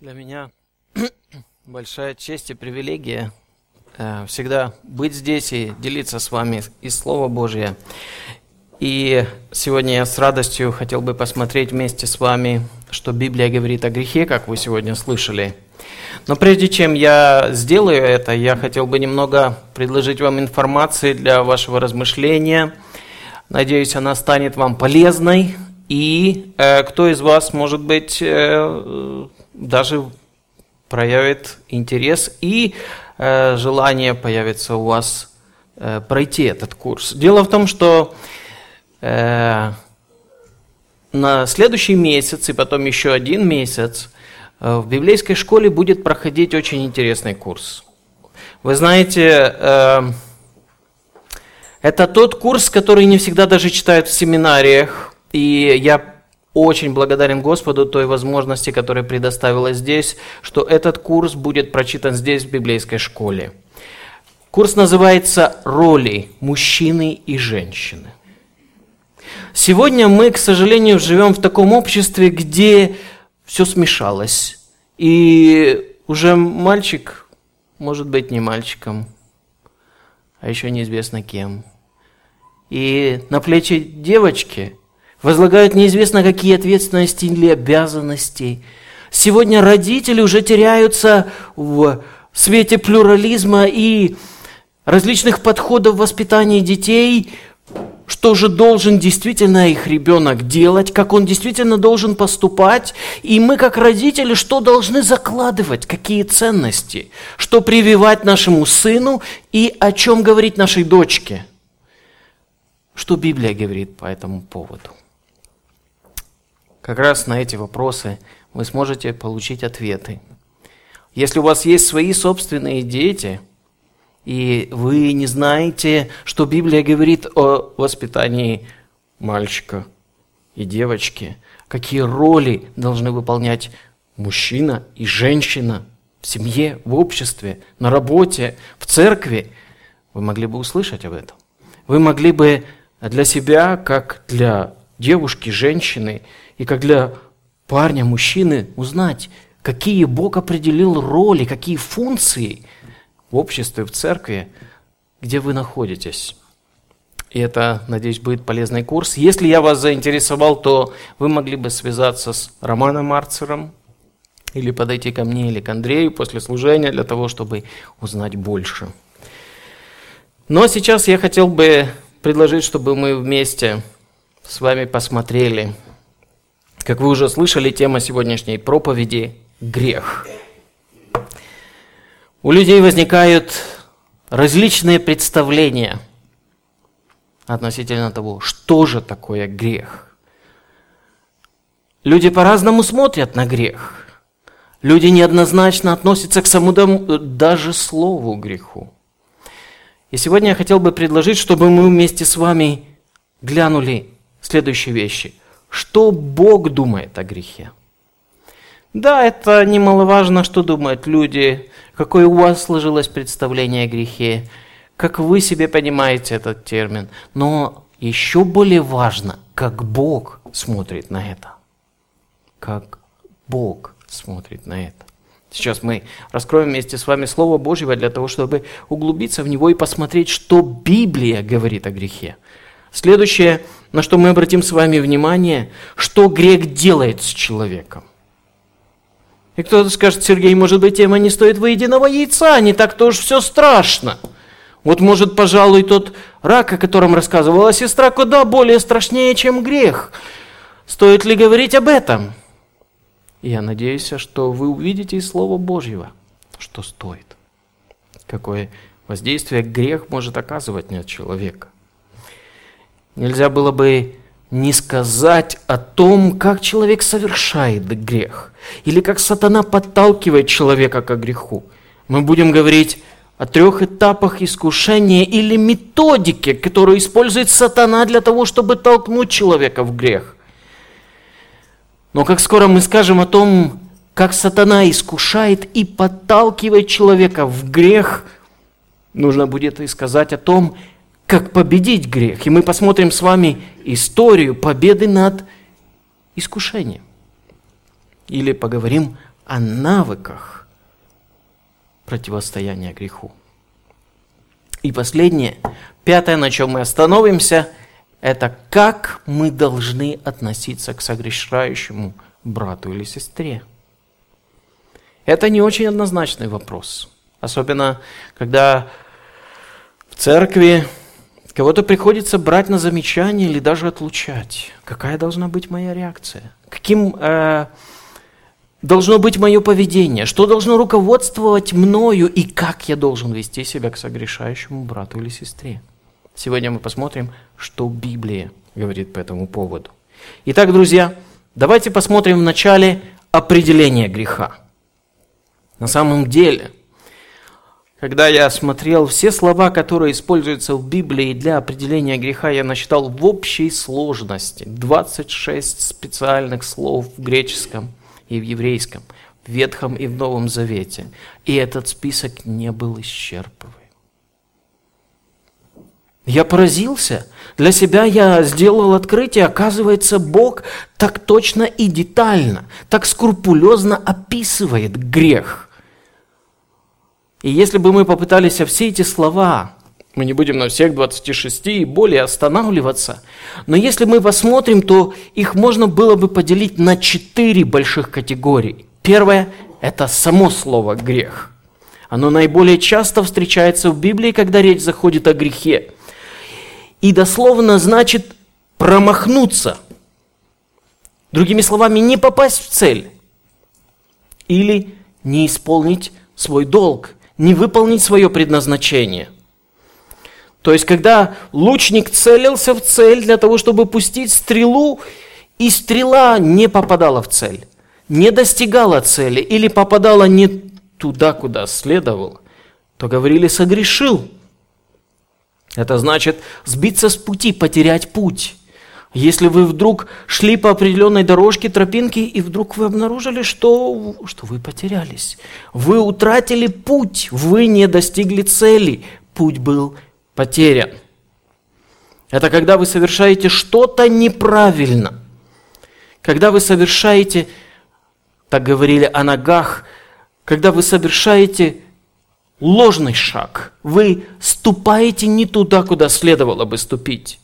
Для меня большая честь и привилегия э, всегда быть здесь и делиться с вами из Слова Божия. И сегодня я с радостью хотел бы посмотреть вместе с вами, что Библия говорит о грехе, как вы сегодня слышали. Но прежде чем я сделаю это, я хотел бы немного предложить вам информации для вашего размышления. Надеюсь, она станет вам полезной. И э, кто из вас, может быть, э, даже проявит интерес и э, желание появится у вас э, пройти этот курс. Дело в том, что э, на следующий месяц и потом еще один месяц э, в библейской школе будет проходить очень интересный курс. Вы знаете, э, это тот курс, который не всегда даже читают в семинариях, и я очень благодарен Господу той возможности, которая предоставила здесь, что этот курс будет прочитан здесь, в библейской школе. Курс называется «Роли мужчины и женщины». Сегодня мы, к сожалению, живем в таком обществе, где все смешалось. И уже мальчик может быть не мальчиком, а еще неизвестно кем. И на плечи девочки – возлагают неизвестно какие ответственности или обязанности. Сегодня родители уже теряются в свете плюрализма и различных подходов в воспитании детей, что же должен действительно их ребенок делать, как он действительно должен поступать, и мы как родители что должны закладывать, какие ценности, что прививать нашему сыну и о чем говорить нашей дочке. Что Библия говорит по этому поводу? Как раз на эти вопросы вы сможете получить ответы. Если у вас есть свои собственные дети, и вы не знаете, что Библия говорит о воспитании мальчика и девочки, какие роли должны выполнять мужчина и женщина в семье, в обществе, на работе, в церкви, вы могли бы услышать об этом. Вы могли бы для себя, как для девушки, женщины, и как для парня, мужчины узнать, какие Бог определил роли, какие функции в обществе, в церкви, где вы находитесь. И это, надеюсь, будет полезный курс. Если я вас заинтересовал, то вы могли бы связаться с Романом Марцером или подойти ко мне или к Андрею после служения для того, чтобы узнать больше. Но сейчас я хотел бы предложить, чтобы мы вместе с вами посмотрели как вы уже слышали, тема сегодняшней проповеди – грех. У людей возникают различные представления относительно того, что же такое грех. Люди по-разному смотрят на грех. Люди неоднозначно относятся к самому даже слову греху. И сегодня я хотел бы предложить, чтобы мы вместе с вами глянули следующие вещи. Что Бог думает о грехе? Да, это немаловажно, что думают люди, какое у вас сложилось представление о грехе, как вы себе понимаете этот термин. Но еще более важно, как Бог смотрит на это. Как Бог смотрит на это. Сейчас мы раскроем вместе с вами Слово Божьего для того, чтобы углубиться в него и посмотреть, что Библия говорит о грехе. Следующее, на что мы обратим с вами внимание, что грех делает с человеком. И кто-то скажет, Сергей, может быть, тема не стоит выеденного яйца, не так-то уж все страшно. Вот, может, пожалуй, тот рак, о котором рассказывала сестра, куда более страшнее, чем грех. Стоит ли говорить об этом? Я надеюсь, что вы увидите из Слова Божьего, что стоит. Какое воздействие грех может оказывать на человека. Нельзя было бы не сказать о том, как человек совершает грех, или как сатана подталкивает человека к греху. Мы будем говорить о трех этапах искушения или методике, которую использует сатана для того, чтобы толкнуть человека в грех. Но как скоро мы скажем о том, как сатана искушает и подталкивает человека в грех, нужно будет и сказать о том, как победить грех. И мы посмотрим с вами историю победы над искушением. Или поговорим о навыках противостояния греху. И последнее, пятое, на чем мы остановимся, это как мы должны относиться к согрешающему брату или сестре. Это не очень однозначный вопрос. Особенно, когда в церкви кого-то приходится брать на замечание или даже отлучать. Какая должна быть моя реакция? Каким э, должно быть мое поведение? Что должно руководствовать мною и как я должен вести себя к согрешающему брату или сестре? Сегодня мы посмотрим, что Библия говорит по этому поводу. Итак, друзья, давайте посмотрим вначале определение греха. На самом деле, когда я смотрел все слова, которые используются в Библии для определения греха, я насчитал в общей сложности 26 специальных слов в греческом и в еврейском, в Ветхом и в Новом Завете. И этот список не был исчерпываем. Я поразился. Для себя я сделал открытие. Оказывается, Бог так точно и детально, так скрупулезно описывает грех – и если бы мы попытались все эти слова, мы не будем на всех 26 и более останавливаться, но если мы посмотрим, то их можно было бы поделить на четыре больших категории. Первое – это само слово «грех». Оно наиболее часто встречается в Библии, когда речь заходит о грехе. И дословно значит промахнуться. Другими словами, не попасть в цель. Или не исполнить свой долг не выполнить свое предназначение. То есть, когда лучник целился в цель для того, чтобы пустить стрелу, и стрела не попадала в цель, не достигала цели или попадала не туда, куда следовало, то говорили «согрешил». Это значит сбиться с пути, потерять путь. Если вы вдруг шли по определенной дорожке, тропинке, и вдруг вы обнаружили, что, что вы потерялись. Вы утратили путь, вы не достигли цели, путь был потерян. Это когда вы совершаете что-то неправильно. Когда вы совершаете, так говорили о ногах, когда вы совершаете ложный шаг, вы ступаете не туда, куда следовало бы ступить.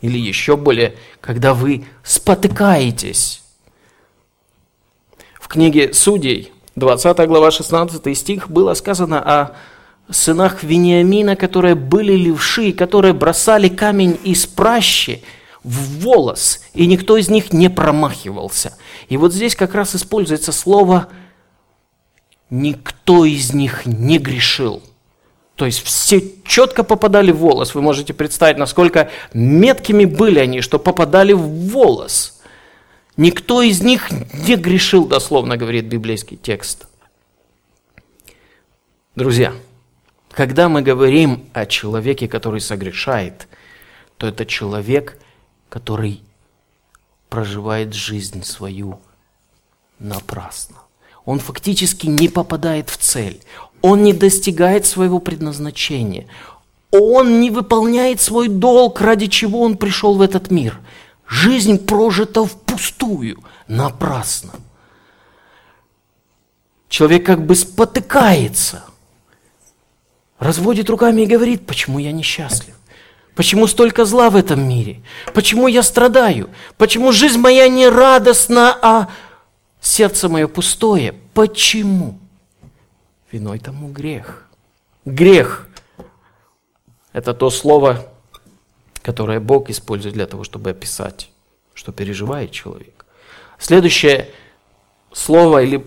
Или еще более, когда вы спотыкаетесь. В книге Судей, 20 глава, 16 стих, было сказано о сынах Вениамина, которые были левши, которые бросали камень из пращи в волос, и никто из них не промахивался. И вот здесь как раз используется слово «никто из них не грешил». То есть все четко попадали в волос. Вы можете представить, насколько меткими были они, что попадали в волос. Никто из них не грешил, дословно говорит библейский текст. Друзья, когда мы говорим о человеке, который согрешает, то это человек, который проживает жизнь свою напрасно. Он фактически не попадает в цель. Он не достигает своего предназначения. Он не выполняет свой долг, ради чего он пришел в этот мир. Жизнь прожита впустую, напрасно. Человек как бы спотыкается, разводит руками и говорит, почему я несчастлив? Почему столько зла в этом мире? Почему я страдаю? Почему жизнь моя не радостна, а сердце мое пустое? Почему? Виной тому грех. Грех – это то слово, которое Бог использует для того, чтобы описать, что переживает человек. Следующее слово или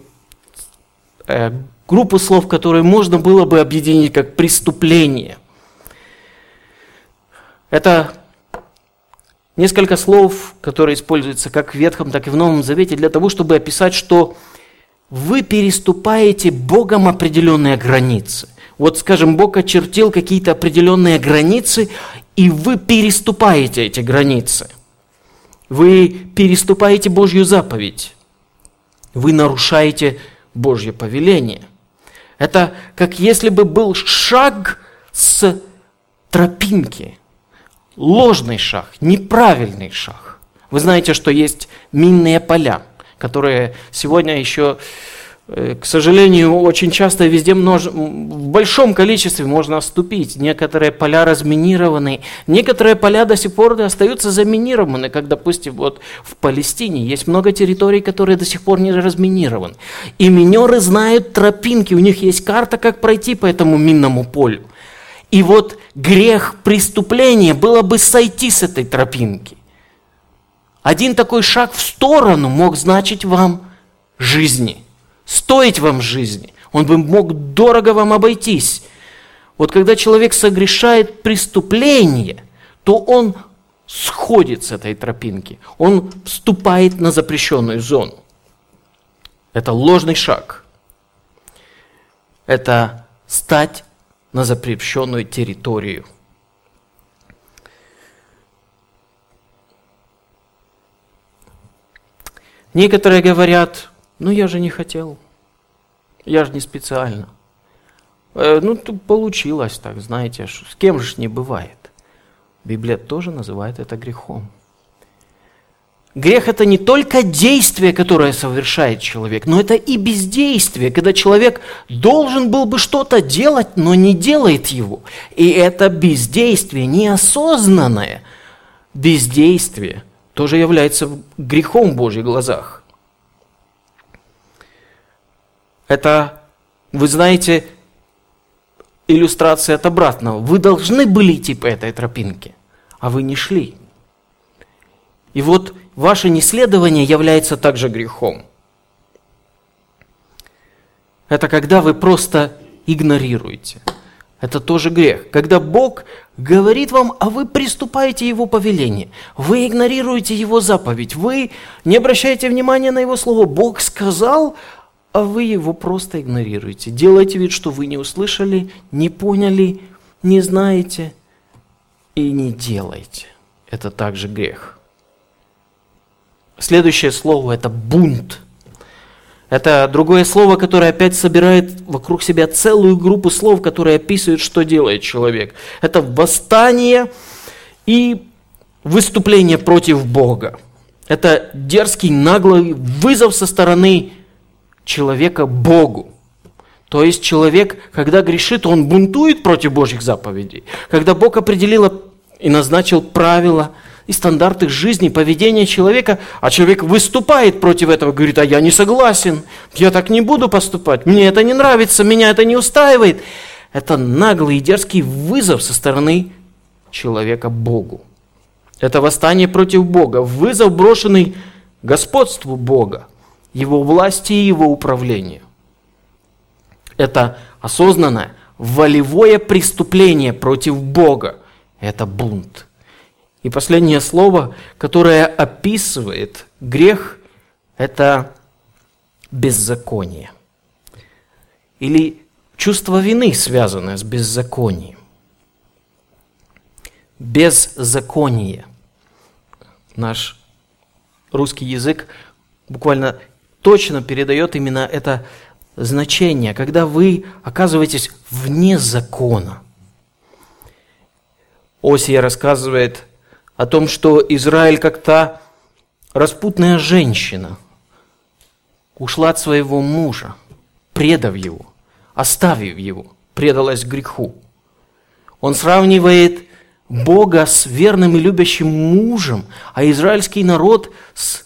э, группу слов, которые можно было бы объединить как преступление. Это несколько слов, которые используются как в Ветхом, так и в Новом Завете для того, чтобы описать, что вы переступаете Богом определенные границы. Вот, скажем, Бог очертил какие-то определенные границы, и вы переступаете эти границы. Вы переступаете Божью заповедь. Вы нарушаете Божье повеление. Это как если бы был шаг с тропинки. Ложный шаг, неправильный шаг. Вы знаете, что есть минные поля – которые сегодня еще Э, к сожалению, очень часто везде множ... в большом количестве можно оступить. Некоторые поля разминированы, некоторые поля до сих пор остаются заминированы, как, допустим, вот в Палестине есть много территорий, которые до сих пор не разминированы. И минеры знают тропинки, у них есть карта, как пройти по этому минному полю. И вот грех преступления было бы сойти с этой тропинки. Один такой шаг в сторону мог значить вам жизни – стоить вам жизни. Он бы мог дорого вам обойтись. Вот когда человек согрешает преступление, то он сходит с этой тропинки. Он вступает на запрещенную зону. Это ложный шаг. Это стать на запрещенную территорию. Некоторые говорят, ну я же не хотел. Я же не специально. Э, ну, получилось так, знаете, с кем же не бывает. Библия тоже называет это грехом. Грех – это не только действие, которое совершает человек, но это и бездействие, когда человек должен был бы что-то делать, но не делает его. И это бездействие, неосознанное бездействие, тоже является грехом в Божьих глазах. Это, вы знаете, иллюстрация от обратного. Вы должны были идти по этой тропинке, а вы не шли. И вот ваше неследование является также грехом. Это когда вы просто игнорируете. Это тоже грех. Когда Бог говорит вам, а вы приступаете Его повеление, вы игнорируете Его заповедь, вы не обращаете внимания на Его слово. Бог сказал, а вы его просто игнорируете. Делаете вид, что вы не услышали, не поняли, не знаете и не делаете. Это также грех. Следующее слово – это бунт. Это другое слово, которое опять собирает вокруг себя целую группу слов, которые описывают, что делает человек. Это восстание и выступление против Бога. Это дерзкий, наглый вызов со стороны человека Богу. То есть человек, когда грешит, он бунтует против Божьих заповедей. Когда Бог определил и назначил правила и стандарты жизни, поведения человека, а человек выступает против этого, говорит, а я не согласен, я так не буду поступать, мне это не нравится, меня это не устраивает. Это наглый и дерзкий вызов со стороны человека Богу. Это восстание против Бога, вызов, брошенный господству Бога его власти и его управлению. Это осознанное, волевое преступление против Бога. Это бунт. И последнее слово, которое описывает грех, это беззаконие. Или чувство вины, связанное с беззаконием. Беззаконие. Наш русский язык буквально точно передает именно это значение, когда вы оказываетесь вне закона. Осия рассказывает о том, что Израиль как то распутная женщина ушла от своего мужа, предав его, оставив его, предалась греху. Он сравнивает Бога с верным и любящим мужем, а израильский народ с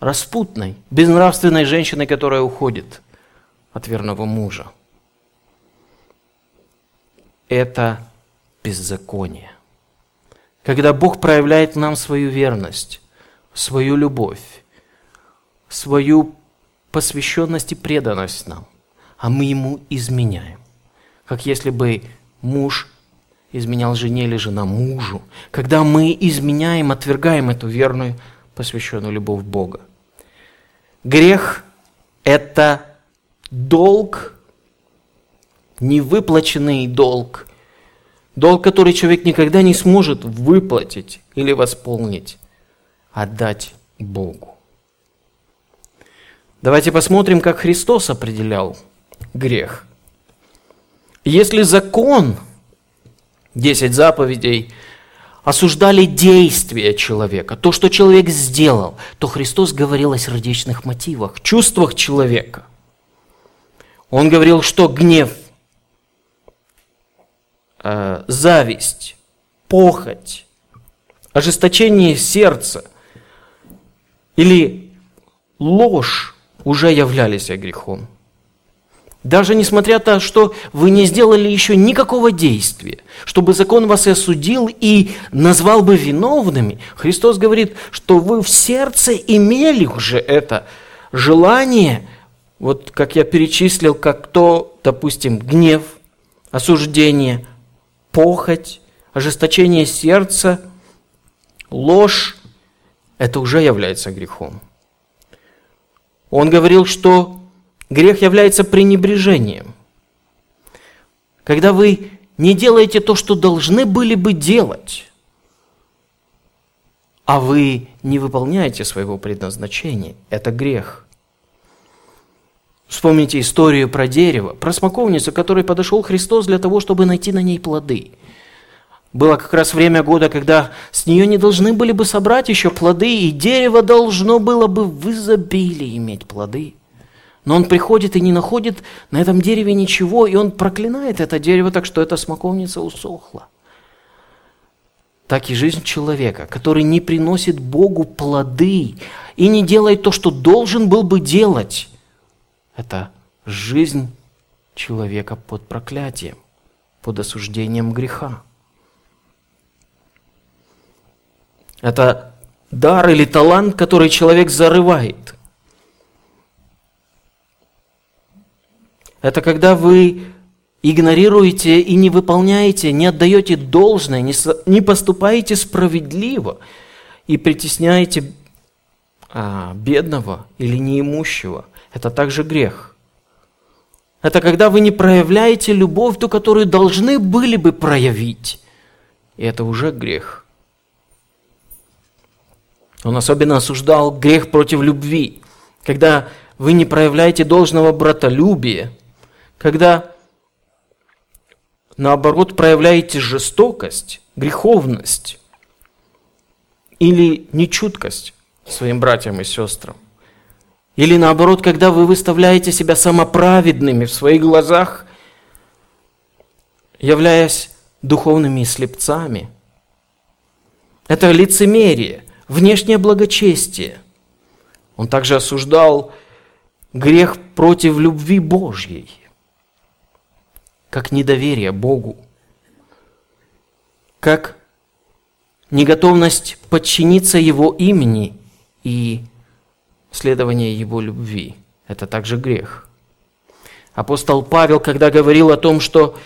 распутной, безнравственной женщиной, которая уходит от верного мужа. Это беззаконие. Когда Бог проявляет нам свою верность, свою любовь, свою посвященность и преданность нам, а мы ему изменяем. Как если бы муж изменял жене или жена мужу. Когда мы изменяем, отвергаем эту верную, посвященную любовь Бога. Грех – это долг, невыплаченный долг, долг, который человек никогда не сможет выплатить или восполнить, отдать Богу. Давайте посмотрим, как Христос определял грех. Если закон, 10 заповедей, осуждали действия человека, то, что человек сделал, то Христос говорил о сердечных мотивах, чувствах человека. Он говорил, что гнев, э, зависть, похоть, ожесточение сердца или ложь уже являлись грехом. Даже несмотря на то, что вы не сделали еще никакого действия, чтобы закон вас и осудил и назвал бы виновными, Христос говорит, что вы в сердце имели уже это желание, вот как я перечислил, как то, допустим, гнев, осуждение, похоть, ожесточение сердца, ложь, это уже является грехом. Он говорил, что Грех является пренебрежением. Когда вы не делаете то, что должны были бы делать, а вы не выполняете своего предназначения, это грех. Вспомните историю про дерево, про смоковницу, к которой подошел Христос для того, чтобы найти на ней плоды. Было как раз время года, когда с нее не должны были бы собрать еще плоды, и дерево должно было бы в изобилии иметь плоды. Но он приходит и не находит на этом дереве ничего, и он проклинает это дерево так, что эта смоковница усохла. Так и жизнь человека, который не приносит Богу плоды и не делает то, что должен был бы делать. Это жизнь человека под проклятием, под осуждением греха. Это дар или талант, который человек зарывает – Это когда вы игнорируете и не выполняете, не отдаете должное, не, поступаете справедливо и притесняете а, бедного или неимущего. Это также грех. Это когда вы не проявляете любовь, ту, которую должны были бы проявить. И это уже грех. Он особенно осуждал грех против любви, когда вы не проявляете должного братолюбия, когда наоборот проявляете жестокость, греховность или нечуткость своим братьям и сестрам. Или наоборот, когда вы выставляете себя самоправедными в своих глазах, являясь духовными слепцами. Это лицемерие, внешнее благочестие. Он также осуждал грех против любви Божьей как недоверие Богу, как неготовность подчиниться Его имени и следование Его любви. Это также грех. Апостол Павел, когда говорил о том, что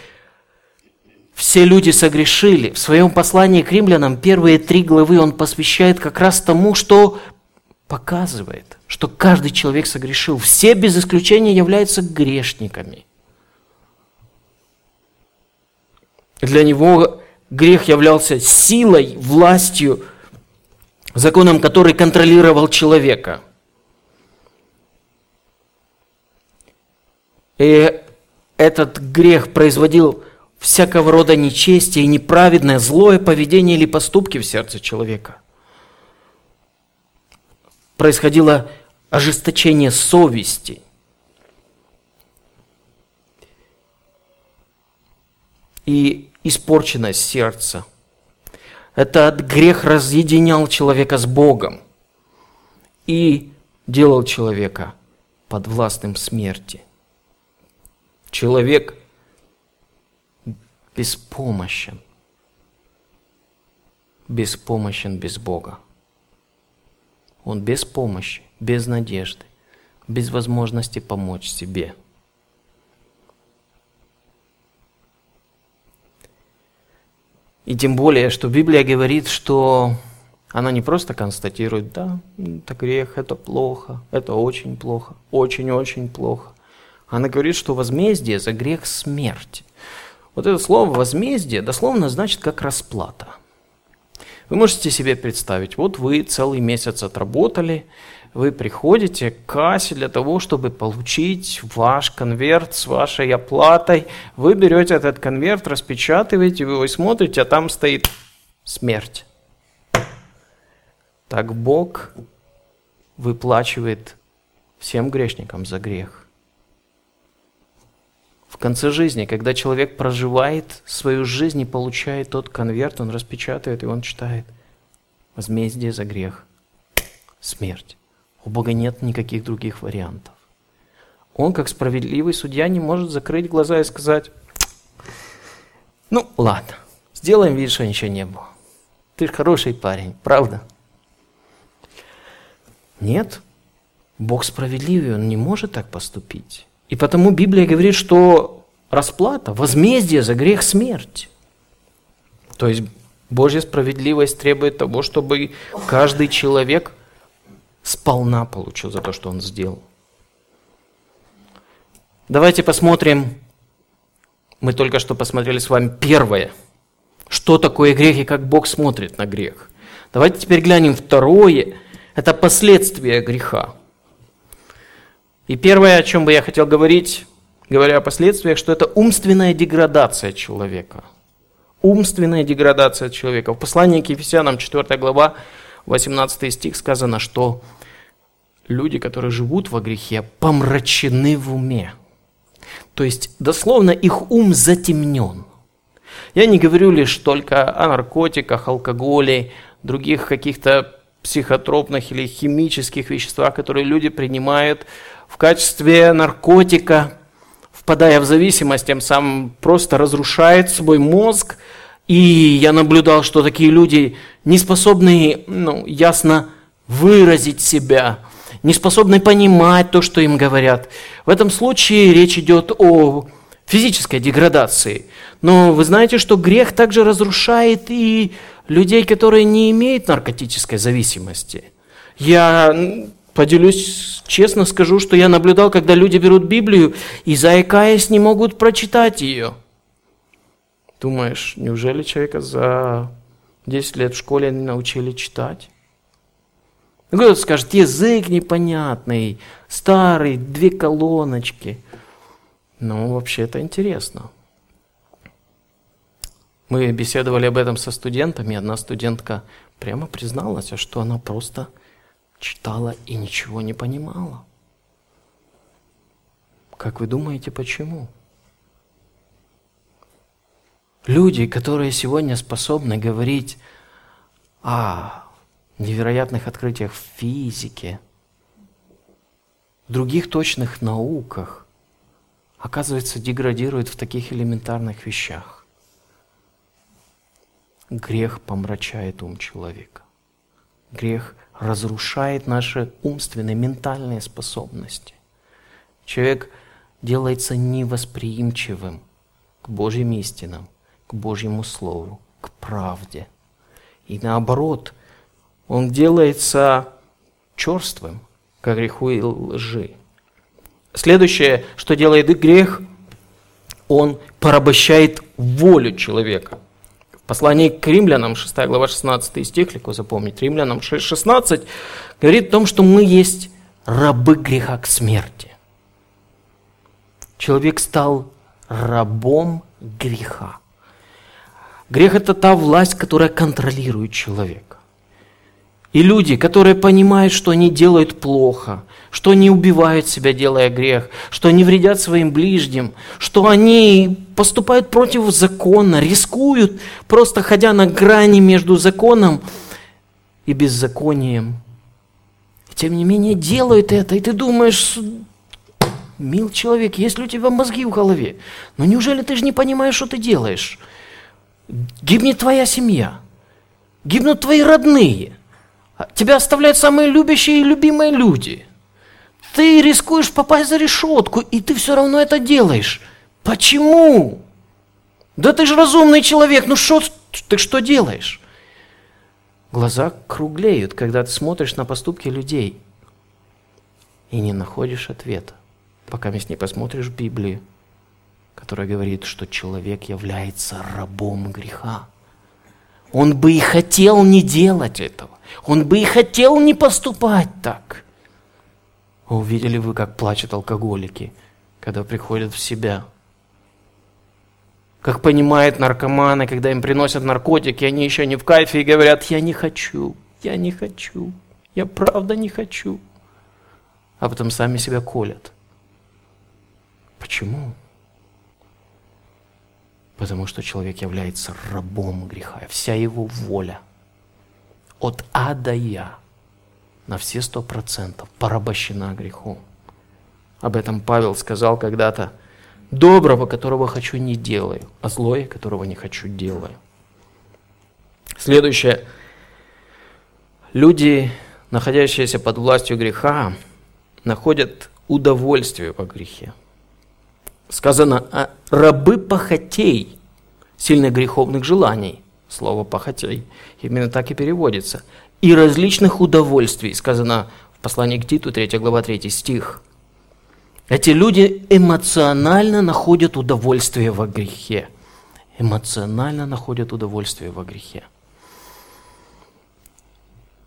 все люди согрешили, в своем послании к римлянам первые три главы он посвящает как раз тому, что показывает, что каждый человек согрешил. Все без исключения являются грешниками. Для него грех являлся силой, властью, законом, который контролировал человека. И этот грех производил всякого рода нечестие и неправедное, злое поведение или поступки в сердце человека. Происходило ожесточение совести. И испорченность сердца. Этот грех разъединял человека с Богом и делал человека подвластным смерти. Человек беспомощен. Беспомощен без Бога. Он без помощи, без надежды, без возможности помочь себе – И тем более, что Библия говорит, что она не просто констатирует, да, это грех, это плохо, это очень плохо, очень-очень плохо. Она говорит, что возмездие за грех – смерть. Вот это слово «возмездие» дословно значит как расплата. Вы можете себе представить, вот вы целый месяц отработали, вы приходите к кассе для того, чтобы получить ваш конверт с вашей оплатой. Вы берете этот конверт, распечатываете его смотрите, а там стоит смерть. Так Бог выплачивает всем грешникам за грех. В конце жизни, когда человек проживает свою жизнь и получает тот конверт, он распечатывает и он читает возмездие за грех – смерть. У Бога нет никаких других вариантов. Он, как справедливый судья, не может закрыть глаза и сказать, ну ладно, сделаем вид, что ничего не было. Ты хороший парень, правда? Нет, Бог справедливый, Он не может так поступить. И потому Библия говорит, что расплата, возмездие за грех – смерть. То есть Божья справедливость требует того, чтобы каждый человек сполна получил за то, что он сделал. Давайте посмотрим, мы только что посмотрели с вами первое, что такое грех и как Бог смотрит на грех. Давайте теперь глянем второе, это последствия греха. И первое, о чем бы я хотел говорить, говоря о последствиях, что это умственная деградация человека. Умственная деградация человека. В послании к Ефесянам 4 глава, 18 стих сказано, что люди, которые живут во грехе, помрачены в уме. То есть, дословно, их ум затемнен. Я не говорю лишь только о наркотиках, алкоголе, других каких-то психотропных или химических веществах, которые люди принимают в качестве наркотика, впадая в зависимость, тем самым просто разрушает свой мозг. И я наблюдал, что такие люди не способны ну, ясно выразить себя, не способны понимать то, что им говорят. В этом случае речь идет о физической деградации. Но вы знаете, что грех также разрушает и людей, которые не имеют наркотической зависимости. Я поделюсь, честно скажу, что я наблюдал, когда люди берут Библию и, заикаясь, не могут прочитать ее. Думаешь, неужели человека за 10 лет в школе не научили читать? Кто-то скажет, язык непонятный, старый, две колоночки. Ну, вообще это интересно. Мы беседовали об этом со студентами, одна студентка прямо призналась, что она просто читала и ничего не понимала. Как вы думаете, почему? Люди, которые сегодня способны говорить о невероятных открытиях в физике, в других точных науках, оказывается, деградируют в таких элементарных вещах. Грех помрачает ум человека. Грех разрушает наши умственные, ментальные способности. Человек делается невосприимчивым к Божьим истинам, к Божьему Слову, к правде. И наоборот, он делается черствым к греху и лжи. Следующее, что делает грех, он порабощает волю человека. В послании к римлянам, 6 глава 16 стих, легко запомнить, римлянам 6.16, говорит о том, что мы есть рабы греха к смерти. Человек стал рабом греха. Грех – это та власть, которая контролирует человека. И люди, которые понимают, что они делают плохо, что они убивают себя, делая грех, что они вредят своим ближним, что они поступают против закона, рискуют, просто ходя на грани между законом и беззаконием. И тем не менее делают это, и ты думаешь, мил человек, есть ли у тебя мозги в голове? Но неужели ты же не понимаешь, что ты делаешь? Гибнет твоя семья, гибнут твои родные – Тебя оставляют самые любящие и любимые люди. Ты рискуешь попасть за решетку, и ты все равно это делаешь. Почему? Да ты же разумный человек, ну что ты что делаешь? Глаза круглеют, когда ты смотришь на поступки людей и не находишь ответа, пока не посмотришь Библию, которая говорит, что человек является рабом греха. Он бы и хотел не делать этого. Он бы и хотел не поступать так. Увидели вы, как плачут алкоголики, когда приходят в себя? как понимают наркоманы, когда им приносят наркотики, они еще не в кайфе и говорят, я не хочу, я не хочу, я правда не хочу. А потом сами себя колят. Почему? Потому что человек является рабом греха. Вся его воля от А до Я на все сто процентов порабощена грехом. Об этом Павел сказал когда-то – Доброго, которого хочу, не делаю, а злое, которого не хочу, делаю. Следующее. Люди, находящиеся под властью греха, находят удовольствие во грехе. Сказано, а рабы похотей, сильно греховных желаний. Слово «похотей» именно так и переводится. И различных удовольствий, сказано в послании к Титу, 3 глава, 3 стих. Эти люди эмоционально находят удовольствие во грехе. Эмоционально находят удовольствие во грехе.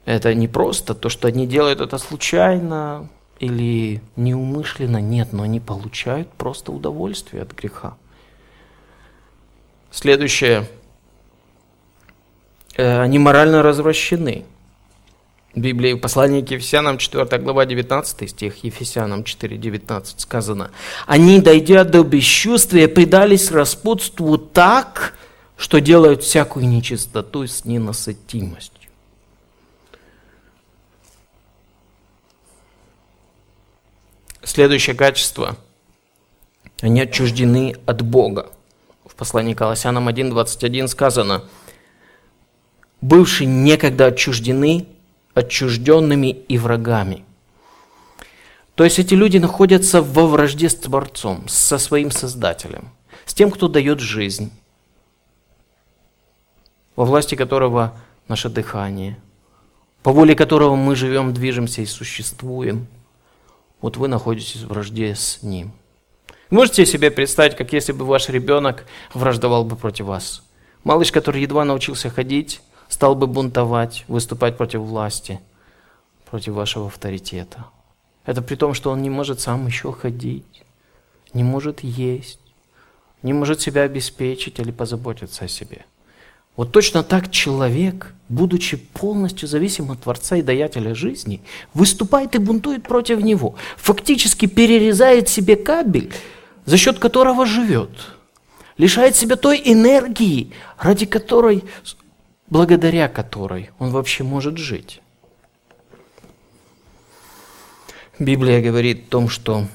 Это не просто то, что они делают это случайно или неумышленно, нет, но они получают просто удовольствие от греха. Следующее. Э, они морально развращены. В Библии, к Ефесянам, 4 глава, 19 стих, Ефесянам 4, 19 сказано, «Они, дойдя до бесчувствия, предались распутству так, что делают всякую нечистоту с ненасытимостью». Следующее качество. Они отчуждены от Бога. В послании к Колоссянам 1, 21 сказано, «Бывшие некогда отчуждены отчужденными и врагами. То есть эти люди находятся во вражде с Творцом, со своим Создателем, с тем, кто дает жизнь, во власти которого наше дыхание, по воле которого мы живем, движемся и существуем. Вот вы находитесь в вражде с Ним. Можете себе представить, как если бы ваш ребенок враждовал бы против вас? Малыш, который едва научился ходить, стал бы бунтовать, выступать против власти, против вашего авторитета. Это при том, что он не может сам еще ходить, не может есть, не может себя обеспечить или позаботиться о себе. Вот точно так человек, будучи полностью зависим от Творца и Даятеля жизни, выступает и бунтует против него, фактически перерезает себе кабель, за счет которого живет, лишает себя той энергии, ради которой благодаря которой он вообще может жить. Библия говорит о том, что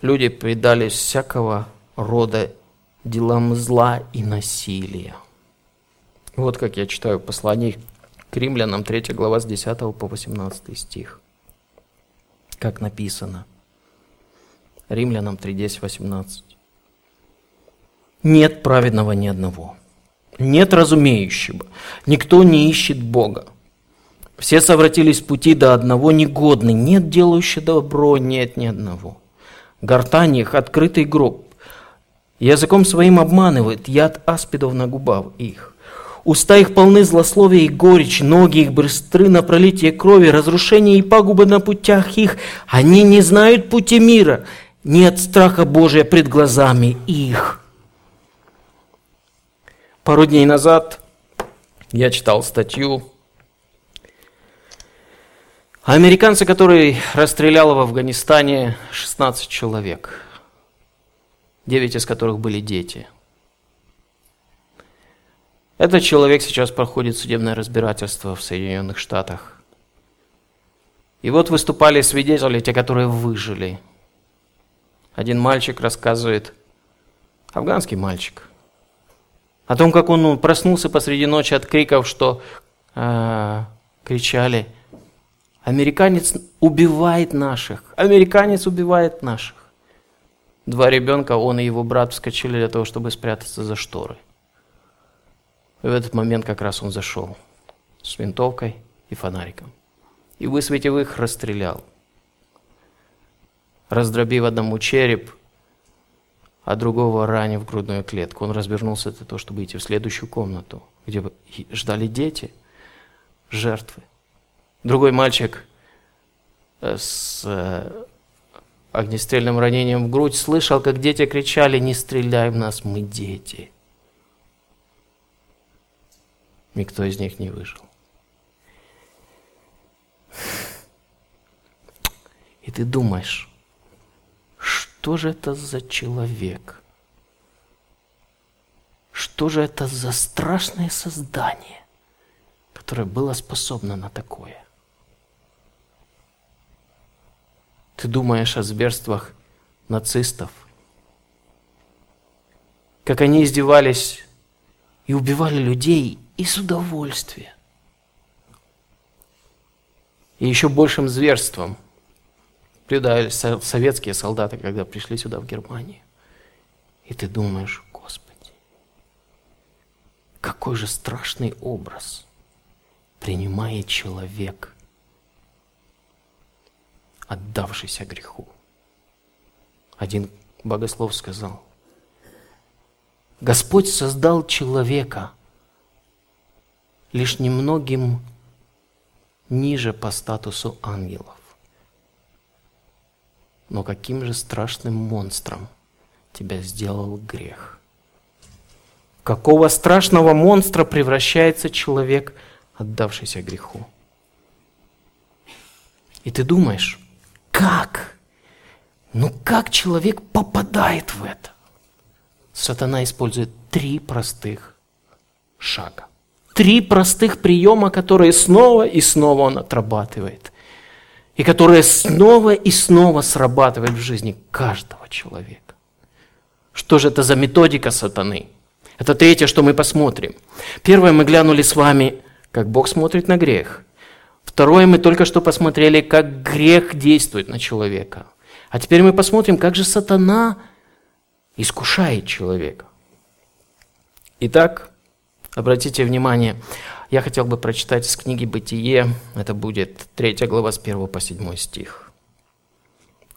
люди предались всякого рода делам зла и насилия. Вот как я читаю послание к римлянам 3 глава с 10 по 18 стих. Как написано. Римлянам 3, 10, 18. «Нет праведного ни одного, нет разумеющего. Никто не ищет Бога. Все совратились в пути до одного негодный. Нет делающего добро, нет ни одного. Гортань их – открытый гроб. Языком своим обманывает, яд аспидов на губах их. Уста их полны злословия и горечь, ноги их быстры на пролитие крови, разрушение и пагубы на путях их. Они не знают пути мира, нет страха Божия пред глазами их. Пару дней назад я читал статью американца, который расстрелял в Афганистане 16 человек, 9 из которых были дети. Этот человек сейчас проходит судебное разбирательство в Соединенных Штатах. И вот выступали свидетели, те, которые выжили. Один мальчик рассказывает, афганский мальчик – о том, как он ну, проснулся посреди ночи от криков, что э, кричали, американец убивает наших, американец убивает наших. Два ребенка, он и его брат вскочили для того, чтобы спрятаться за шторы. И в этот момент как раз он зашел с винтовкой и фонариком. И, высветив их, расстрелял. Раздробив одному череп – а другого ранив грудную клетку. Он развернулся для того, чтобы идти в следующую комнату, где ждали дети, жертвы. Другой мальчик э, с э, огнестрельным ранением в грудь слышал, как дети кричали «Не стреляй в нас, мы дети!» Никто из них не выжил. И ты думаешь, что же это за человек? Что же это за страшное создание, которое было способно на такое? Ты думаешь о зверствах нацистов, как они издевались и убивали людей и с удовольствием. И еще большим зверством предали советские солдаты, когда пришли сюда, в Германию. И ты думаешь, Господи, какой же страшный образ принимает человек, отдавшийся греху. Один богослов сказал, Господь создал человека лишь немногим ниже по статусу ангелов. Но каким же страшным монстром тебя сделал грех? Какого страшного монстра превращается человек, отдавшийся греху? И ты думаешь, как? Ну как человек попадает в это? Сатана использует три простых шага. Три простых приема, которые снова и снова он отрабатывает. И которые снова и снова срабатывают в жизни каждого человека. Что же это за методика сатаны? Это третье, что мы посмотрим. Первое, мы глянули с вами, как Бог смотрит на грех. Второе, мы только что посмотрели, как грех действует на человека. А теперь мы посмотрим, как же сатана искушает человека. Итак, обратите внимание, я хотел бы прочитать из книги «Бытие». Это будет 3 глава с 1 по 7 стих.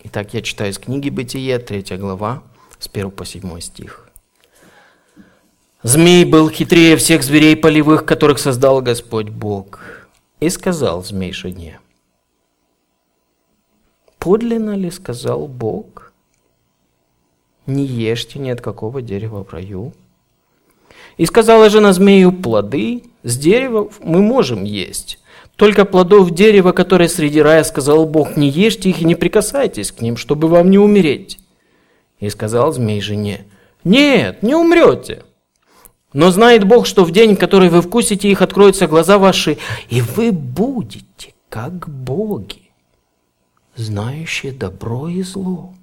Итак, я читаю из книги «Бытие», 3 глава с 1 по 7 стих. «Змей был хитрее всех зверей полевых, которых создал Господь Бог. И сказал змей жене, «Подлинно ли сказал Бог, не ешьте ни от какого дерева в раю. И сказала жена змею, плоды с дерева мы можем есть. Только плодов дерева, которые среди рая, сказал Бог, не ешьте их и не прикасайтесь к ним, чтобы вам не умереть. И сказал змей жене, нет, не умрете. Но знает Бог, что в день, который вы вкусите их, откроются глаза ваши, и вы будете как боги, знающие добро и зло.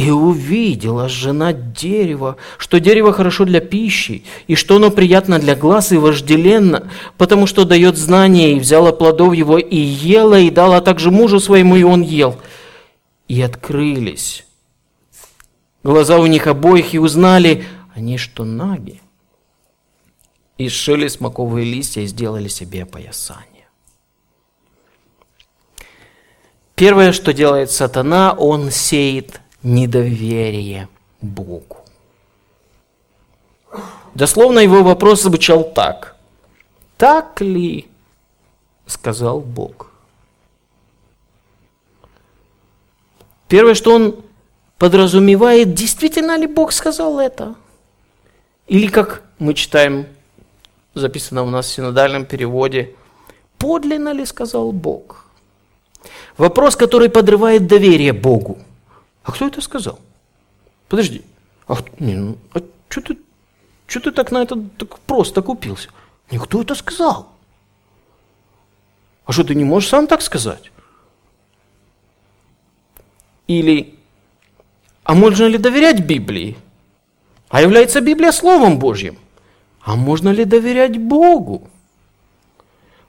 И увидела жена дерево, что дерево хорошо для пищи, и что оно приятно для глаз и вожделенно, потому что дает знание, и взяла плодов его, и ела, и дала также мужу своему, и он ел. И открылись глаза у них обоих, и узнали они, что наги. И сшили смоковые листья и сделали себе поясание. Первое, что делает сатана, он сеет недоверие Богу. Дословно его вопрос звучал так. Так ли сказал Бог? Первое, что он подразумевает, действительно ли Бог сказал это? Или, как мы читаем, записано у нас в синодальном переводе, подлинно ли сказал Бог? Вопрос, который подрывает доверие Богу – а кто это сказал? Подожди. А, не, ну, а что ты, что ты так на это так просто купился? Никто это сказал. А что, ты не можешь сам так сказать? Или, а можно ли доверять Библии? А является Библия Словом Божьим? А можно ли доверять Богу?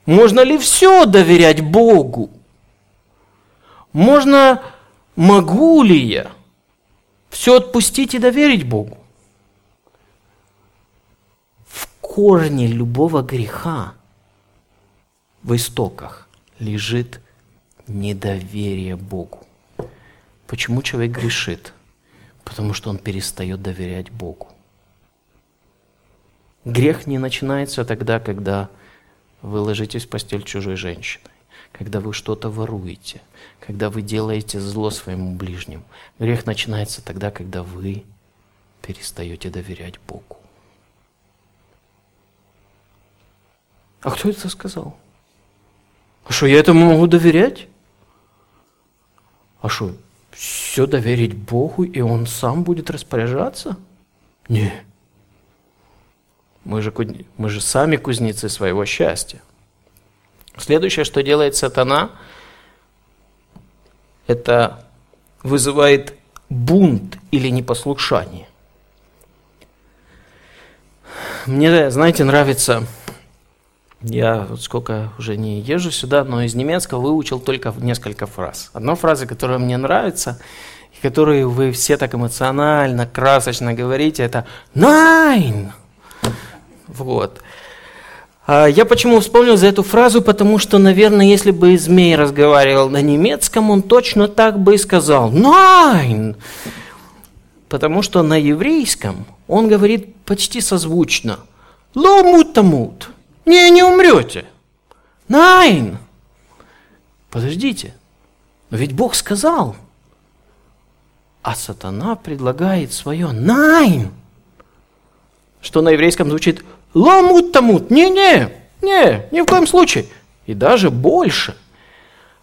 Можно ли все доверять Богу? Можно Могу ли я все отпустить и доверить Богу? В корне любого греха, в истоках, лежит недоверие Богу. Почему человек грешит? Потому что он перестает доверять Богу. Грех не начинается тогда, когда вы ложитесь в постель чужой женщины когда вы что-то воруете, когда вы делаете зло своему ближнему. Грех начинается тогда, когда вы перестаете доверять Богу. А кто это сказал? А что, я этому могу доверять? А что, все доверить Богу, и Он сам будет распоряжаться? Не. Мы же, мы же сами кузнецы своего счастья. Следующее, что делает сатана, это вызывает бунт или непослушание. Мне, знаете, нравится, я вот сколько уже не езжу сюда, но из немецкого выучил только несколько фраз. Одна фраза, которая мне нравится, и которую вы все так эмоционально, красочно говорите, это «Nein!» Вот. А я почему вспомнил за эту фразу? Потому что, наверное, если бы змей разговаривал на немецком, он точно так бы и сказал «Nein!» Потому что на еврейском он говорит почти созвучно «Ломут-тамут!» Не, не умрете. Nein! Подождите, но ведь Бог сказал, а сатана предлагает свое «Nein!» Что на еврейском звучит Ламут тамут. Не-не, не, ни в коем случае. И даже больше.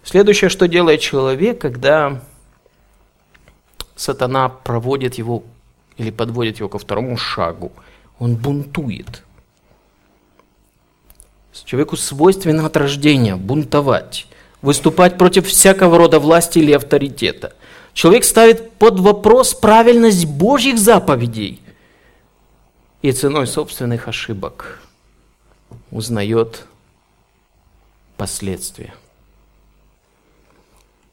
Следующее, что делает человек, когда сатана проводит его или подводит его ко второму шагу, он бунтует. Человеку свойственно от рождения бунтовать, выступать против всякого рода власти или авторитета. Человек ставит под вопрос правильность Божьих заповедей – и ценой собственных ошибок узнает последствия.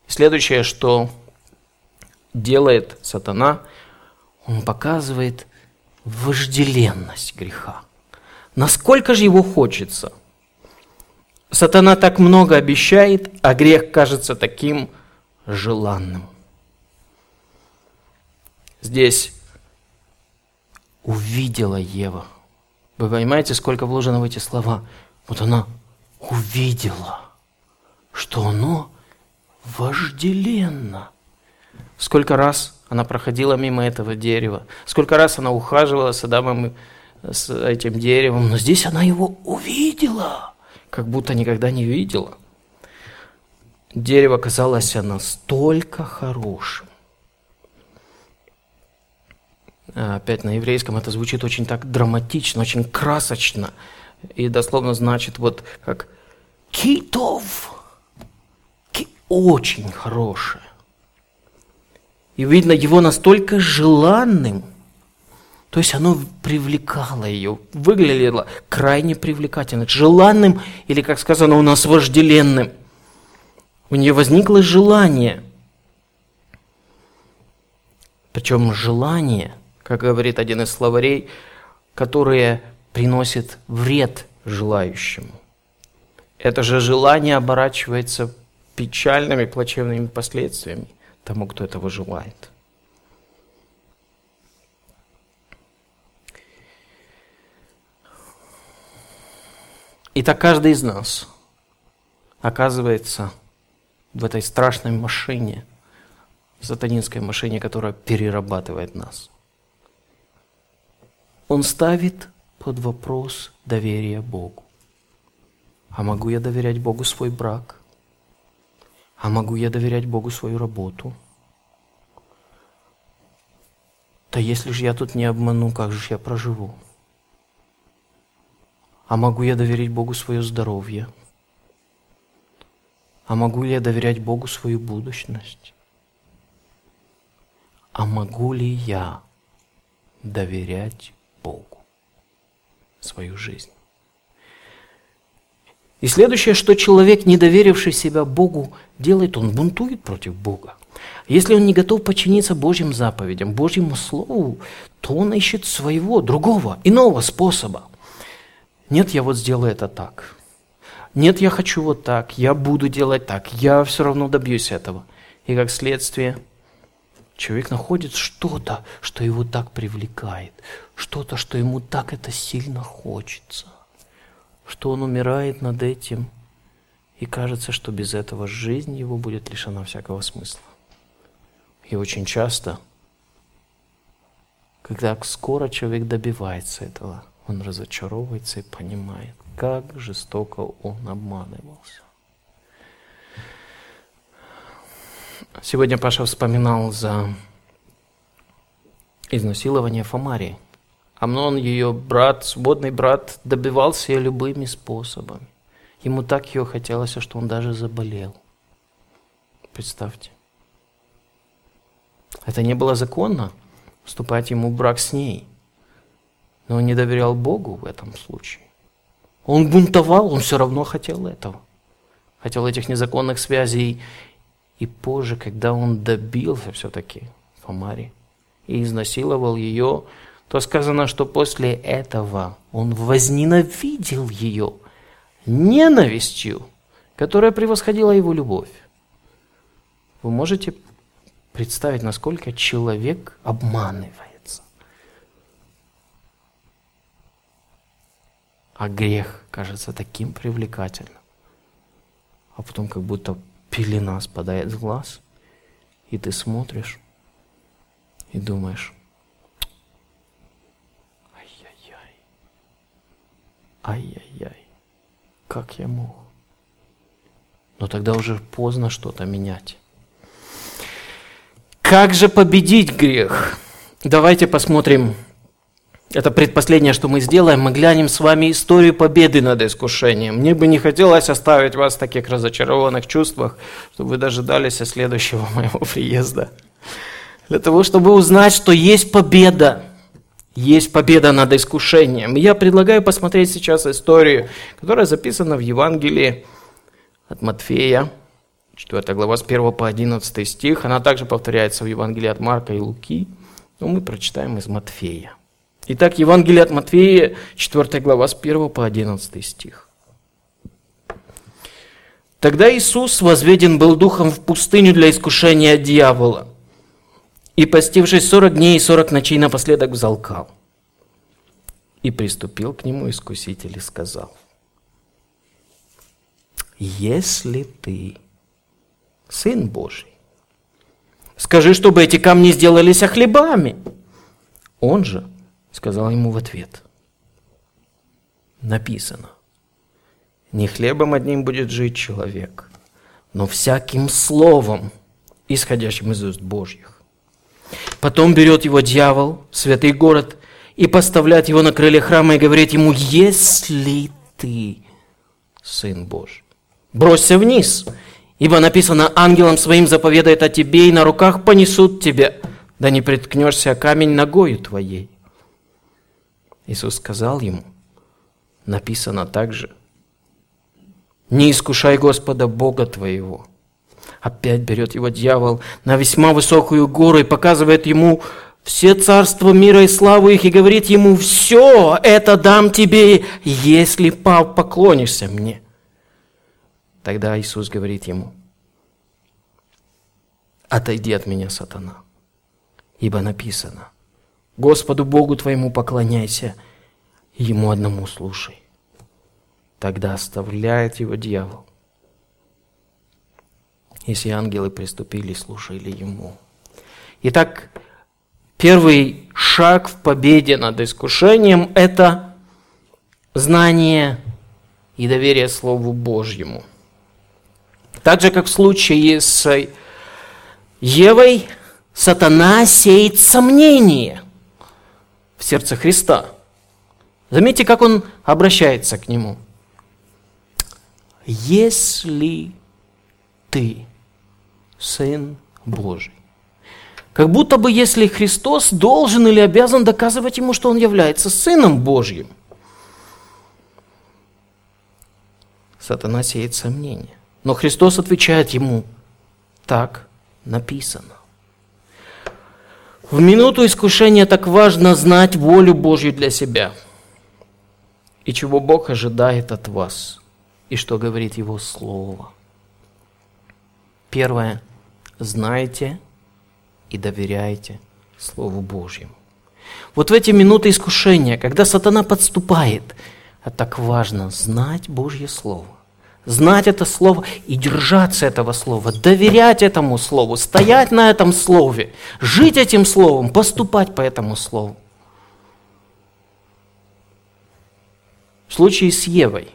Следующее, что делает сатана, он показывает вожделенность греха. Насколько же его хочется. Сатана так много обещает, а грех кажется таким желанным. Здесь увидела Ева. Вы понимаете, сколько вложено в эти слова? Вот она увидела, что оно вожделенно. Сколько раз она проходила мимо этого дерева, сколько раз она ухаживала с Адамом с этим деревом, но здесь она его увидела, как будто никогда не видела. Дерево казалось настолько хорошим, Э, опять на еврейском это звучит очень так драматично, очень красочно. И дословно значит вот как китов. Ки очень хорошее. И видно его настолько желанным, то есть оно привлекало ее, выглядело крайне привлекательно, желанным или, как сказано у нас, вожделенным. У нее возникло желание. Причем желание – как говорит один из словарей, которые приносят вред желающему. Это же желание оборачивается печальными, плачевными последствиями тому, кто этого желает. И так каждый из нас оказывается в этой страшной машине, сатанинской машине, которая перерабатывает нас – он ставит под вопрос доверие Богу. А могу я доверять Богу свой брак? А могу я доверять Богу свою работу? Да если же я тут не обману, как же я проживу? А могу я доверить Богу свое здоровье? А могу ли я доверять Богу свою будущность? А могу ли я доверять Богу свою жизнь. И следующее, что человек, не доверивший себя Богу, делает, он бунтует против Бога. Если он не готов подчиниться Божьим заповедям, Божьему Слову, то он ищет своего, другого, иного способа. Нет, я вот сделаю это так. Нет, я хочу вот так, я буду делать так, я все равно добьюсь этого. И как следствие – Человек находит что-то, что его так привлекает, что-то, что ему так это сильно хочется, что он умирает над этим, и кажется, что без этого жизнь его будет лишена всякого смысла. И очень часто, когда скоро человек добивается этого, он разочаровывается и понимает, как жестоко он обманывался. Сегодня Паша вспоминал за изнасилование Фомарии. Амнон, ее брат, свободный брат, добивался ее любыми способами. Ему так ее хотелось, что он даже заболел. Представьте. Это не было законно, вступать ему в брак с ней. Но он не доверял Богу в этом случае. Он бунтовал, он все равно хотел этого. Хотел этих незаконных связей. И позже, когда он добился все-таки Фомари и изнасиловал ее, то сказано, что после этого он возненавидел ее ненавистью, которая превосходила его любовь. Вы можете представить, насколько человек обманывается. А грех кажется таким привлекательным. А потом как будто пелена спадает с глаз, и ты смотришь и думаешь, ай-яй-яй, ай-яй-яй, как я мог? Но тогда уже поздно что-то менять. Как же победить грех? Давайте посмотрим. Это предпоследнее, что мы сделаем. Мы глянем с вами историю победы над искушением. Мне бы не хотелось оставить вас в таких разочарованных чувствах, чтобы вы дожидались следующего моего приезда. Для того, чтобы узнать, что есть победа. Есть победа над искушением. Я предлагаю посмотреть сейчас историю, которая записана в Евангелии от Матфея, 4 глава с 1 по 11 стих. Она также повторяется в Евангелии от Марка и Луки, но мы прочитаем из Матфея. Итак, Евангелие от Матфея, 4 глава с 1 по 11 стих. Тогда Иисус возведен был духом в пустыню для искушения дьявола, и, постившись сорок дней и сорок ночей, напоследок взалкал. И приступил к нему искуситель и сказал, «Если ты Сын Божий. Скажи, чтобы эти камни сделались хлебами. Он же сказал ему в ответ. Написано. Не хлебом одним будет жить человек, но всяким словом, исходящим из уст Божьих. Потом берет его дьявол, святый город, и поставляет его на крыле храма и говорит ему, если ты Сын Божий, бросься вниз, Ибо написано, ангелом своим заповедает о тебе, и на руках понесут тебя, да не приткнешься о камень ногою твоей. Иисус сказал ему, написано также, не искушай Господа Бога твоего. Опять берет его дьявол на весьма высокую гору и показывает ему все царства мира и славу их, и говорит ему, все это дам тебе, если поклонишься мне. Тогда Иисус говорит ему, «Отойди от меня, сатана, ибо написано, Господу Богу твоему поклоняйся, Ему одному слушай». Тогда оставляет его дьявол. Если ангелы приступили, слушали ему. Итак, первый шаг в победе над искушением – это знание и доверие Слову Божьему – так же, как в случае с Евой, сатана сеет сомнение в сердце Христа. Заметьте, как он обращается к нему. Если ты Сын Божий. Как будто бы если Христос должен или обязан доказывать ему, что он является Сыном Божьим. Сатана сеет сомнения. Но Христос отвечает ему, так написано. В минуту искушения так важно знать волю Божью для себя и чего Бог ожидает от вас, и что говорит Его Слово. Первое. Знайте и доверяйте Слову Божьему. Вот в эти минуты искушения, когда сатана подступает, это так важно знать Божье Слово знать это слово и держаться этого слова, доверять этому слову, стоять на этом слове, жить этим словом, поступать по этому слову. В случае с Евой.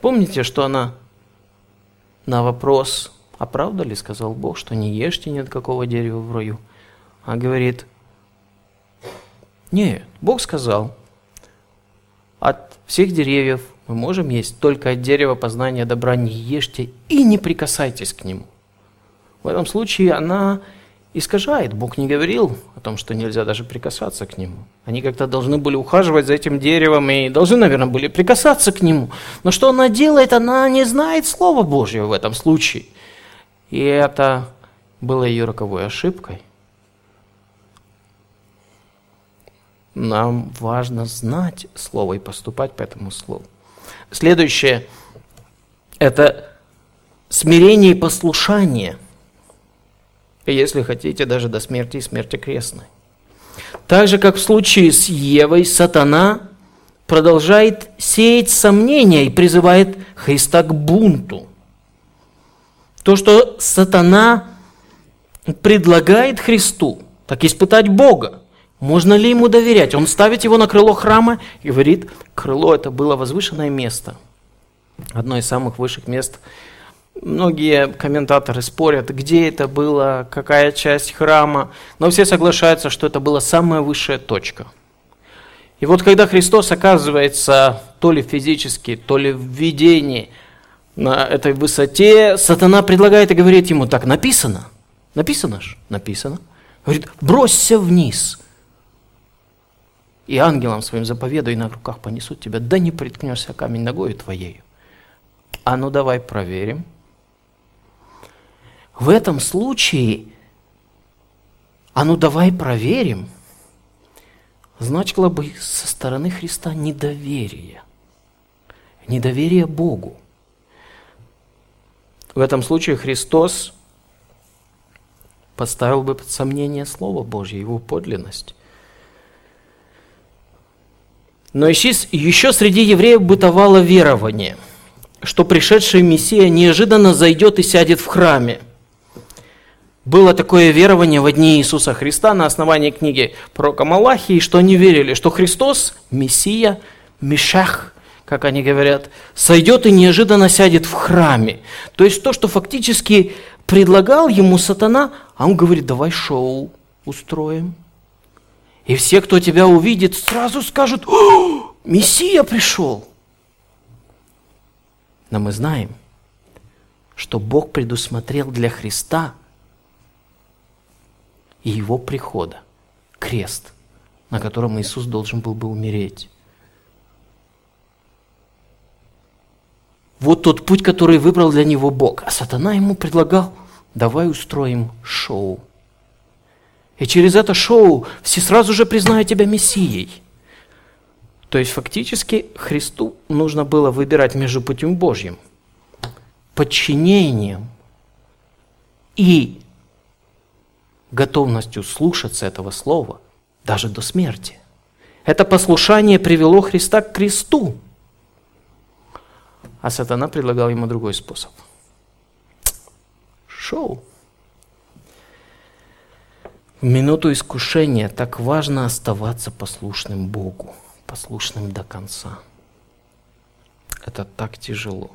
Помните, что она на вопрос, а правда ли, сказал Бог, что не ешьте ни от какого дерева в раю? А говорит, нет, Бог сказал, от всех деревьев мы можем есть, только от дерева познания добра не ешьте и не прикасайтесь к нему. В этом случае она искажает. Бог не говорил о том, что нельзя даже прикасаться к нему. Они как-то должны были ухаживать за этим деревом и должны, наверное, были прикасаться к нему. Но что она делает? Она не знает Слова Божьего в этом случае. И это было ее роковой ошибкой. Нам важно знать Слово и поступать по этому Слову. Следующее – это смирение и послушание – если хотите, даже до смерти и смерти крестной. Так же, как в случае с Евой, сатана продолжает сеять сомнения и призывает Христа к бунту. То, что сатана предлагает Христу, так испытать Бога. Можно ли ему доверять? Он ставит его на крыло храма и говорит, крыло это было возвышенное место. Одно из самых высших мест Многие комментаторы спорят, где это было, какая часть храма, но все соглашаются, что это была самая высшая точка. И вот когда Христос оказывается то ли физически, то ли в видении на этой высоте, сатана предлагает и говорит ему, так написано, написано ж, написано. Говорит, бросься вниз. И ангелам своим заповедуй на руках понесут тебя, да не приткнешься камень ногою твоею. А ну давай проверим – в этом случае, а ну давай проверим, значило бы со стороны Христа недоверие. Недоверие Богу. В этом случае Христос поставил бы под сомнение Слово Божье, Его подлинность. Но еще среди евреев бытовало верование, что пришедший Мессия неожиданно зайдет и сядет в храме – было такое верование в дни Иисуса Христа на основании книги пророка Малахии, что они верили, что Христос, Мессия, Мишах, как они говорят, сойдет и неожиданно сядет в храме. То есть то, что фактически предлагал ему сатана, а он говорит, давай шоу устроим. И все, кто тебя увидит, сразу скажут, О, Мессия пришел. Но мы знаем, что Бог предусмотрел для Христа – и его прихода. Крест, на котором Иисус должен был бы умереть. Вот тот путь, который выбрал для него Бог. А сатана ему предлагал, давай устроим шоу. И через это шоу все сразу же признают тебя Мессией. То есть фактически Христу нужно было выбирать между путем Божьим, подчинением и готовностью слушаться этого слова даже до смерти. Это послушание привело Христа к кресту. А сатана предлагал ему другой способ. Шоу. В минуту искушения так важно оставаться послушным Богу, послушным до конца. Это так тяжело.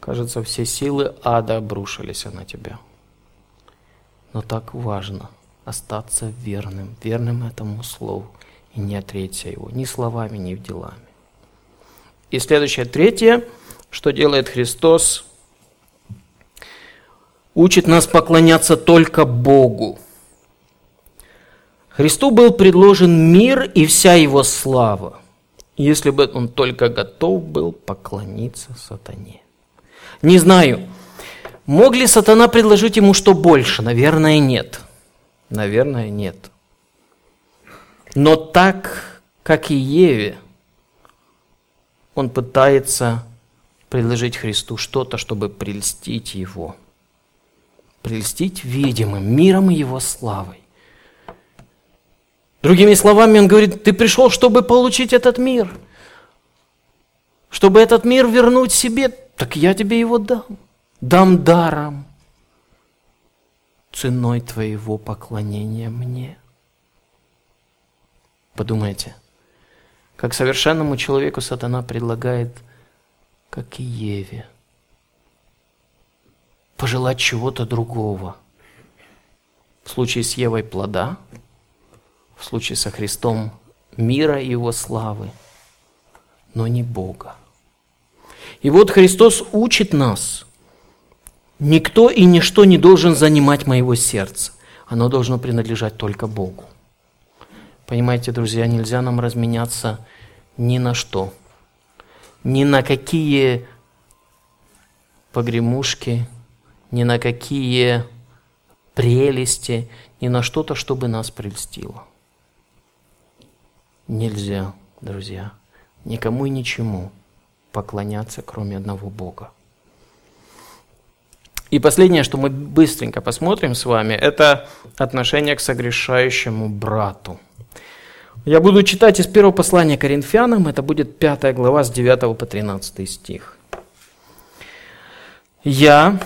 Кажется, все силы ада обрушились на тебя – но так важно остаться верным, верным этому слову и не отречься его ни словами, ни делами. И следующее, третье, что делает Христос, учит нас поклоняться только Богу. Христу был предложен мир и вся его слава, если бы он только готов был поклониться сатане. Не знаю, Мог ли сатана предложить ему что больше? Наверное, нет. Наверное, нет. Но так, как и Еве, он пытается предложить Христу что-то, чтобы прельстить его. Прельстить видимым миром и его славой. Другими словами, он говорит, ты пришел, чтобы получить этот мир. Чтобы этот мир вернуть себе, так я тебе его дам дам даром ценой твоего поклонения мне. Подумайте, Как совершенному человеку сатана предлагает, как и Еве, пожелать чего-то другого. В случае с Евой плода, в случае со Христом мира и его славы, но не Бога. И вот Христос учит нас, никто и ничто не должен занимать моего сердца. Оно должно принадлежать только Богу. Понимаете, друзья, нельзя нам разменяться ни на что, ни на какие погремушки, ни на какие прелести, ни на что-то, чтобы нас прельстило. Нельзя, друзья, никому и ничему поклоняться, кроме одного Бога. И последнее, что мы быстренько посмотрим с вами, это отношение к согрешающему брату – я буду читать из первого послания Коринфянам, это будет 5 глава с 9 по 13 стих. Я,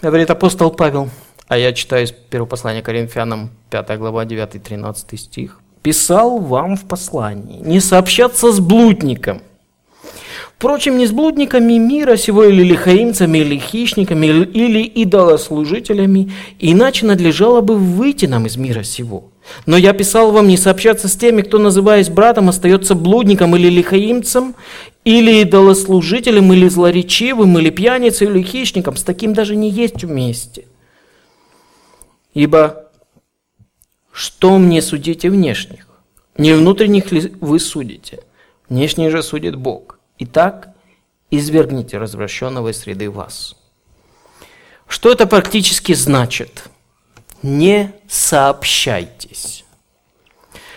говорит апостол Павел, а я читаю из первого послания Коринфянам, 5 глава, 9-13 стих, писал вам в послании не сообщаться с блудником. Впрочем, не с блудниками мира сего, или лихаимцами, или хищниками, или идолослужителями, иначе надлежало бы выйти нам из мира сего. Но я писал вам не сообщаться с теми, кто, называясь братом, остается блудником или лихаимцем, или идолослужителем, или злоречивым, или пьяницей, или хищником. С таким даже не есть вместе. Ибо что мне судите внешних? Не внутренних ли вы судите? Внешних же судит Бог. Итак, извергните развращенного из среды вас. Что это практически значит? не сообщайтесь.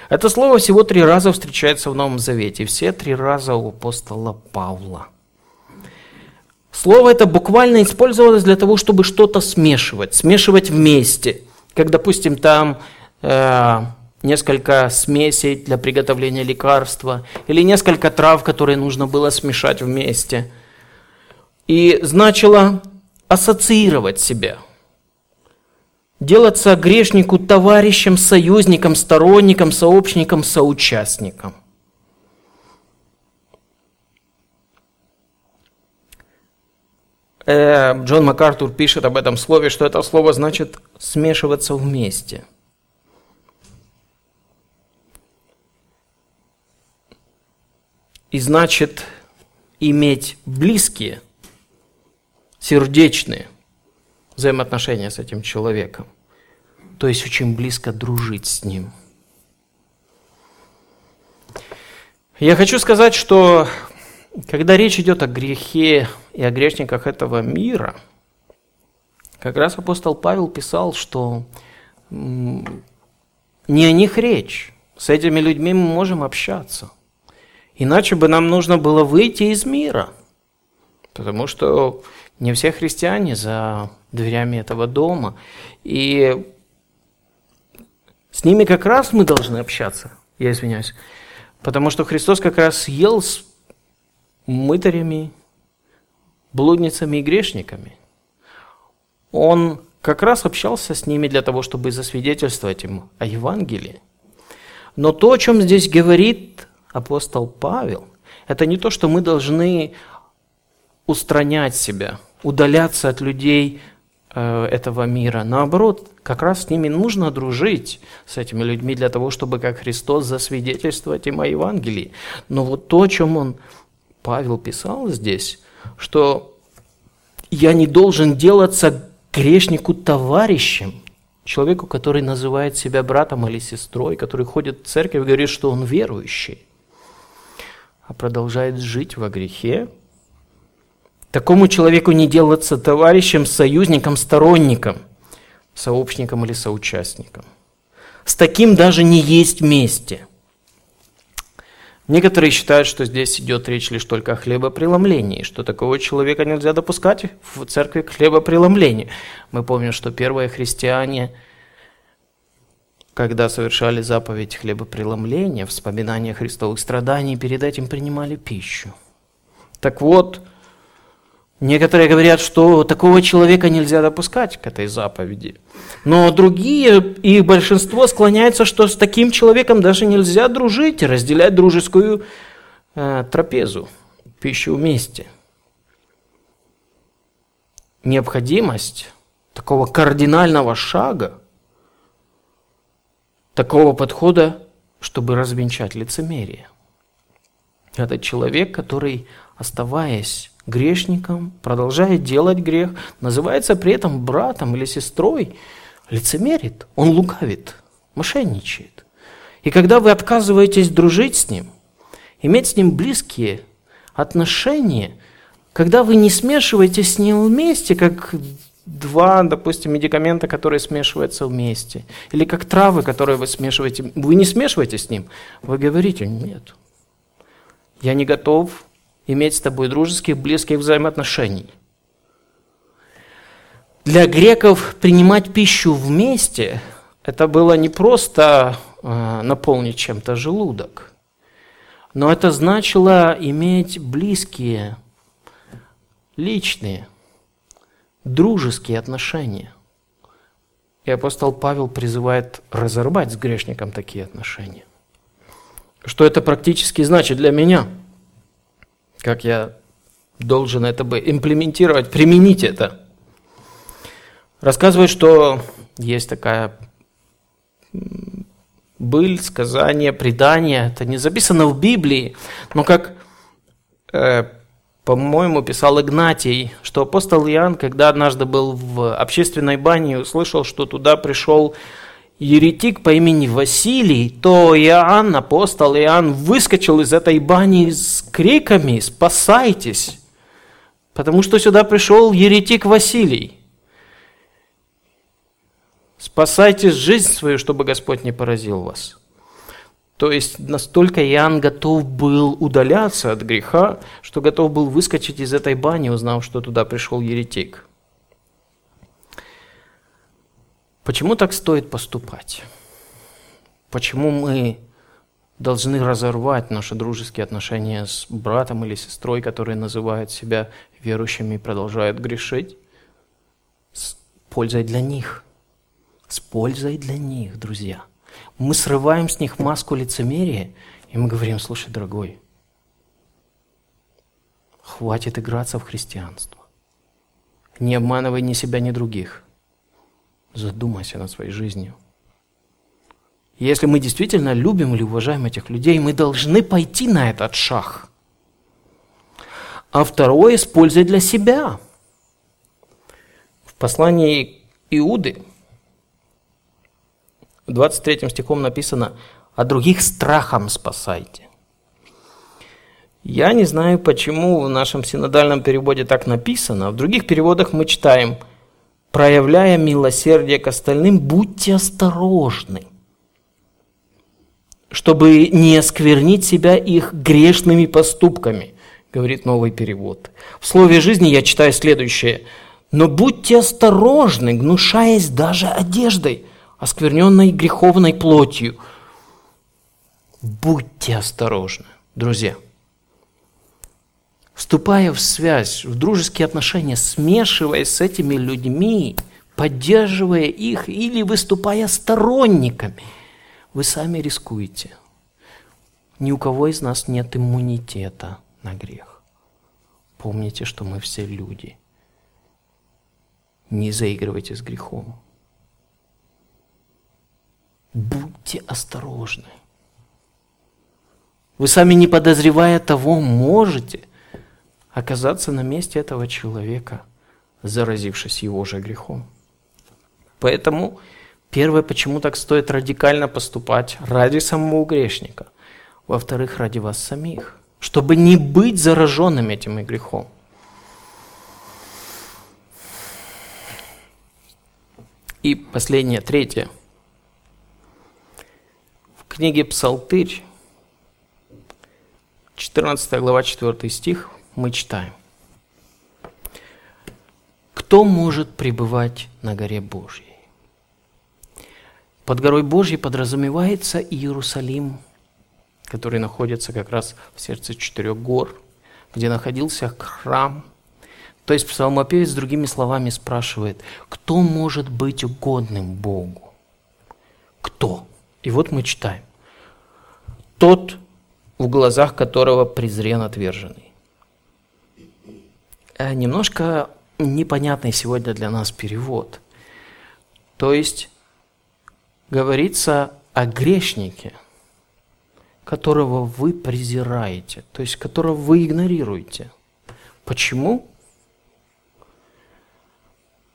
Это слово всего три раза встречается в Новом Завете, все три раза у апостола Павла. Слово это буквально использовалось для того, чтобы что-то смешивать, смешивать вместе. Как, допустим, там э, несколько смесей для приготовления лекарства или несколько трав, которые нужно было смешать вместе. И значило ассоциировать себя – делаться грешнику товарищем, союзником, сторонником, сообщником, соучастником. Э, Джон МакАртур пишет об этом слове, что это слово значит смешиваться вместе. И значит иметь близкие, сердечные, взаимоотношения с этим человеком. То есть очень близко дружить с ним. Я хочу сказать, что когда речь идет о грехе и о грешниках этого мира, как раз апостол Павел писал, что не о них речь. С этими людьми мы можем общаться. Иначе бы нам нужно было выйти из мира. Потому что не все христиане за дверями этого дома. И с ними как раз мы должны общаться, я извиняюсь. Потому что Христос как раз ел с мытарями, блудницами и грешниками. Он как раз общался с ними для того, чтобы засвидетельствовать им о Евангелии. Но то, о чем здесь говорит апостол Павел, это не то, что мы должны устранять себя, удаляться от людей э, этого мира. Наоборот, как раз с ними нужно дружить, с этими людьми, для того, чтобы как Христос засвидетельствовать им о Евангелии. Но вот то, о чем он, Павел писал здесь, что я не должен делаться грешнику товарищем, человеку, который называет себя братом или сестрой, который ходит в церковь и говорит, что он верующий, а продолжает жить во грехе, Такому человеку не делаться товарищем, союзником, сторонником, сообщником или соучастником. С таким даже не есть вместе. Некоторые считают, что здесь идет речь лишь только о хлебопреломлении, что такого человека нельзя допускать в церкви к хлебопреломлению. Мы помним, что первые христиане, когда совершали заповедь хлебопреломления, вспоминания христовых страданий, перед этим принимали пищу. Так вот, Некоторые говорят, что такого человека нельзя допускать к этой заповеди. Но другие, и большинство склоняются, что с таким человеком даже нельзя дружить разделять дружескую э, трапезу, пищу вместе. Необходимость такого кардинального шага, такого подхода, чтобы развенчать лицемерие. Это человек, который, оставаясь грешником, продолжает делать грех, называется при этом братом или сестрой, лицемерит, он лукавит, мошенничает. И когда вы отказываетесь дружить с ним, иметь с ним близкие отношения, когда вы не смешиваетесь с ним вместе, как два, допустим, медикамента, которые смешиваются вместе, или как травы, которые вы смешиваете, вы не смешиваете с ним, вы говорите, нет, я не готов иметь с тобой дружеских, близких взаимоотношений. Для греков принимать пищу вместе – это было не просто э, наполнить чем-то желудок, но это значило иметь близкие, личные, дружеские отношения. И апостол Павел призывает разорвать с грешником такие отношения. Что это практически значит для меня – как я должен это бы имплементировать, применить это. Рассказывает, что есть такая быль, сказание, предание. Это не записано в Библии, но как, э, по-моему, писал Игнатий, что апостол Иоанн, когда однажды был в общественной бане, услышал, что туда пришел еретик по имени Василий, то Иоанн, апостол Иоанн, выскочил из этой бани с криками «Спасайтесь!» Потому что сюда пришел еретик Василий. Спасайте жизнь свою, чтобы Господь не поразил вас. То есть настолько Иоанн готов был удаляться от греха, что готов был выскочить из этой бани, узнав, что туда пришел еретик. Почему так стоит поступать? Почему мы должны разорвать наши дружеские отношения с братом или сестрой, которые называют себя верующими и продолжают грешить? С пользой для них. С пользой для них, друзья. Мы срываем с них маску лицемерия, и мы говорим, слушай, дорогой, хватит играться в христианство. Не обманывай ни себя, ни других. Задумайся над своей жизнью. Если мы действительно любим или уважаем этих людей, мы должны пойти на этот шаг. А второе – использовать для себя. В послании Иуды, 23 стихом написано «А других страхом спасайте». Я не знаю, почему в нашем синодальном переводе так написано. В других переводах мы читаем – проявляя милосердие к остальным, будьте осторожны, чтобы не осквернить себя их грешными поступками, говорит новый перевод. В слове жизни я читаю следующее. Но будьте осторожны, гнушаясь даже одеждой, оскверненной греховной плотью. Будьте осторожны, друзья вступая в связь, в дружеские отношения, смешиваясь с этими людьми, поддерживая их или выступая сторонниками, вы сами рискуете. Ни у кого из нас нет иммунитета на грех. Помните, что мы все люди. Не заигрывайте с грехом. Будьте осторожны. Вы сами не подозревая того, можете – оказаться на месте этого человека, заразившись его же грехом. Поэтому первое, почему так стоит радикально поступать ради самого грешника. Во-вторых, ради вас самих, чтобы не быть зараженным этим и грехом. И последнее, третье. Книге Псалтырь, 14 глава, 4 стих, мы читаем. Кто может пребывать на горе Божьей? Под горой Божьей подразумевается Иерусалим, который находится как раз в сердце четырех гор, где находился храм, То есть псалмопевец другими словами спрашивает, кто может быть угодным Богу? Кто? И вот мы читаем. Тот, в глазах которого презрен отверженный. Э, немножко непонятный сегодня для нас перевод. То есть говорится о грешнике, которого вы презираете, то есть которого вы игнорируете. Почему?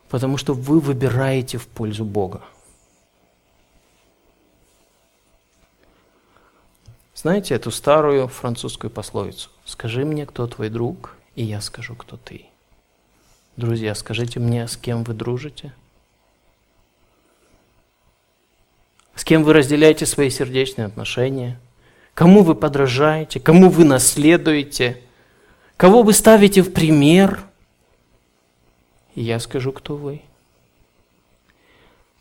Потому что вы выбираете в пользу Бога. Знаете эту старую французскую пословицу? «Скажи мне, кто твой друг, и я скажу, кто ты». Друзья, скажите мне, с кем вы дружите? С кем вы разделяете свои сердечные отношения? Кому вы подражаете? Кому вы наследуете? Кого вы ставите в пример – и я скажу, кто вы.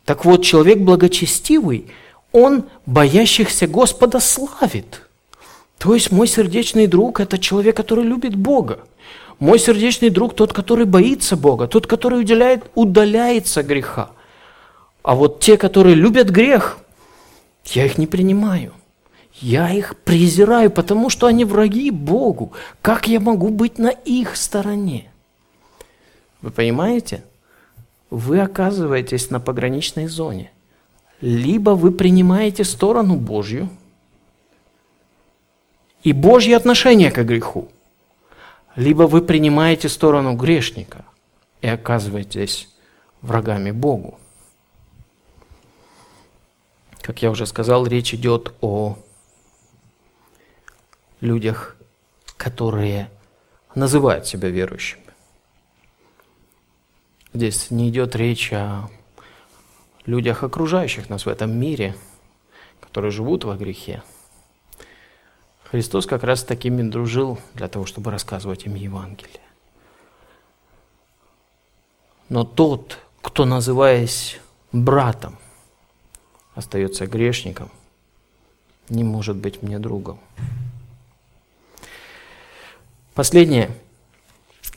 Так вот, человек благочестивый, он боящихся Господа славит. То есть мой сердечный друг – это человек, который любит Бога. Мой сердечный друг – тот, который боится Бога, тот, который уделяет, удаляется греха. А вот те, которые любят грех, я их не принимаю. Я их презираю, потому что они враги Богу. Как я могу быть на их стороне? Вы понимаете? Вы оказываетесь на пограничной зоне. Либо вы принимаете сторону Божью и Божье отношение к греху, либо вы принимаете сторону грешника и оказываетесь врагами Богу. Как я уже сказал, речь идет о людях, которые называют себя верующими. Здесь не идет речь о людях, окружающих нас в этом мире, которые живут во грехе. Христос как раз с такими дружил для того, чтобы рассказывать им Евангелие. Но тот, кто, называясь братом, остается грешником, не может быть мне другом. Последнее –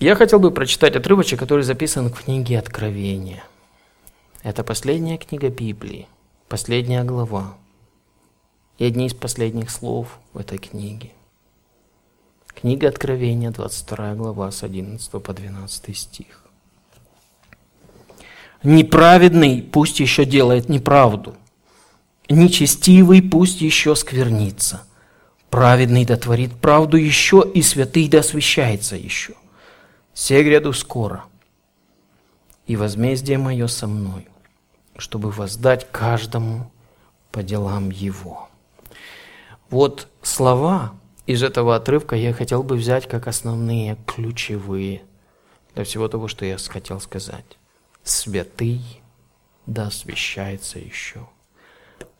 я хотел бы прочитать отрывочек, который записан в книге Откровения. Это последняя книга Библии, последняя глава и одни из последних слов в этой книге. Книга Откровения, 22 глава, с 11 по 12 стих. «Неправедный пусть еще делает неправду, нечестивый пусть еще сквернится, праведный да творит правду еще, и святый да освящается еще. Се гряду скоро, и возмездие мое со мной, чтобы воздать каждому по делам его. Вот слова из этого отрывка я хотел бы взять как основные, ключевые для всего того, что я хотел сказать. Святый да освящается еще.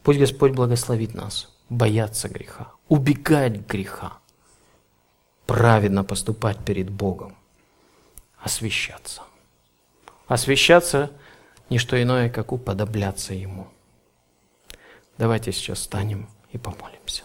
Пусть Господь благословит нас бояться греха, убегать греха, праведно поступать перед Богом освещаться. Освещаться – не что иное, как уподобляться Ему. Давайте сейчас встанем и помолимся.